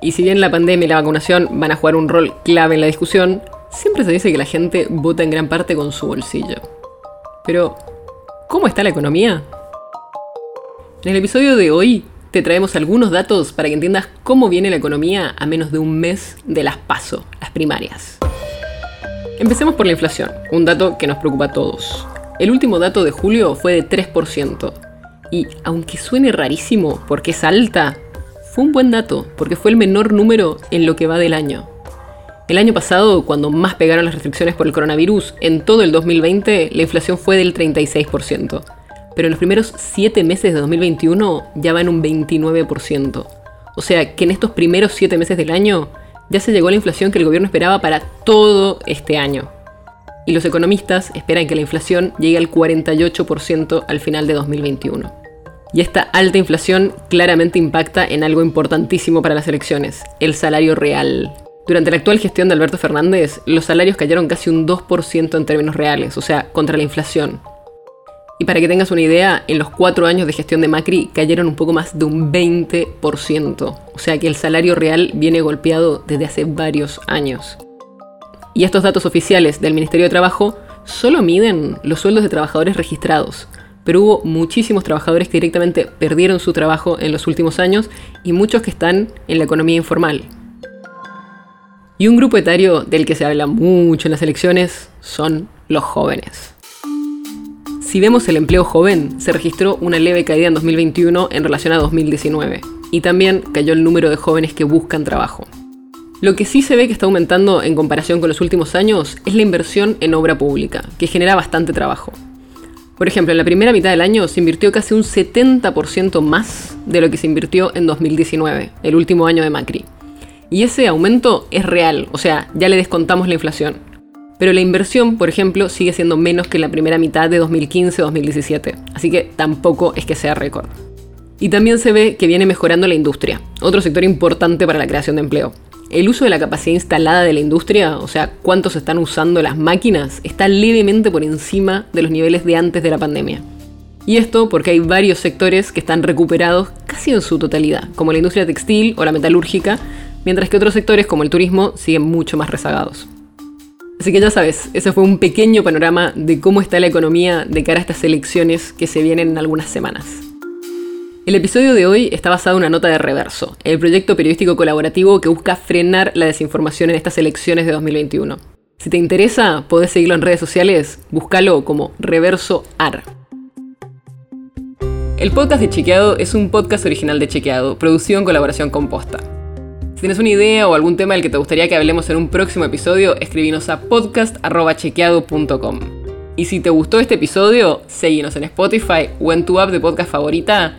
Y si bien la pandemia y la vacunación van a jugar un rol clave en la discusión, siempre se dice que la gente vota en gran parte con su bolsillo. Pero, ¿cómo está la economía? En el episodio de hoy te traemos algunos datos para que entiendas cómo viene la economía a menos de un mes de las PASO, las primarias. Empecemos por la inflación, un dato que nos preocupa a todos. El último dato de julio fue de 3%. Y aunque suene rarísimo porque es alta, un buen dato porque fue el menor número en lo que va del año. El año pasado, cuando más pegaron las restricciones por el coronavirus, en todo el 2020 la inflación fue del 36% pero en los primeros 7 meses de 2021 ya va en un 29%. O sea que en estos primeros 7 meses del año ya se llegó a la inflación que el gobierno esperaba para todo este año. Y los economistas esperan que la inflación llegue al 48% al final de 2021. Y esta alta inflación claramente impacta en algo importantísimo para las elecciones, el salario real. Durante la actual gestión de Alberto Fernández, los salarios cayeron casi un 2% en términos reales, o sea, contra la inflación. Y para que tengas una idea, en los cuatro años de gestión de Macri cayeron un poco más de un 20%. O sea que el salario real viene golpeado desde hace varios años. Y estos datos oficiales del Ministerio de Trabajo solo miden los sueldos de trabajadores registrados. Pero hubo muchísimos trabajadores que directamente perdieron su trabajo en los últimos años y muchos que están en la economía informal. Y un grupo etario del que se habla mucho en las elecciones son los jóvenes. Si vemos el empleo joven, se registró una leve caída en 2021 en relación a 2019, y también cayó el número de jóvenes que buscan trabajo. Lo que sí se ve que está aumentando en comparación con los últimos años es la inversión en obra pública, que genera bastante trabajo. Por ejemplo, en la primera mitad del año se invirtió casi un 70% más de lo que se invirtió en 2019, el último año de Macri. Y ese aumento es real, o sea, ya le descontamos la inflación pero la inversión, por ejemplo, sigue siendo menos que en la primera mitad de 2015-2017, así que tampoco es que sea récord. Y también se ve que viene mejorando la industria, otro sector importante para la creación de empleo. El uso de la capacidad instalada de la industria, o sea, cuántos están usando las máquinas, está levemente por encima de los niveles de antes de la pandemia. Y esto porque hay varios sectores que están recuperados casi en su totalidad, como la industria textil o la metalúrgica, mientras que otros sectores como el turismo siguen mucho más rezagados. Así que ya sabes, ese fue un pequeño panorama de cómo está la economía de cara a estas elecciones que se vienen en algunas semanas. El episodio de hoy está basado en una nota de Reverso, el proyecto periodístico colaborativo que busca frenar la desinformación en estas elecciones de 2021. Si te interesa, podés seguirlo en redes sociales, búscalo como Reverso AR. El podcast de Chequeado es un podcast original de Chequeado, producido en colaboración con Posta. Si tienes una idea o algún tema del que te gustaría que hablemos en un próximo episodio, escribinos a podcast.chequeado.com. Y si te gustó este episodio, seguinos en Spotify o en tu app de podcast favorita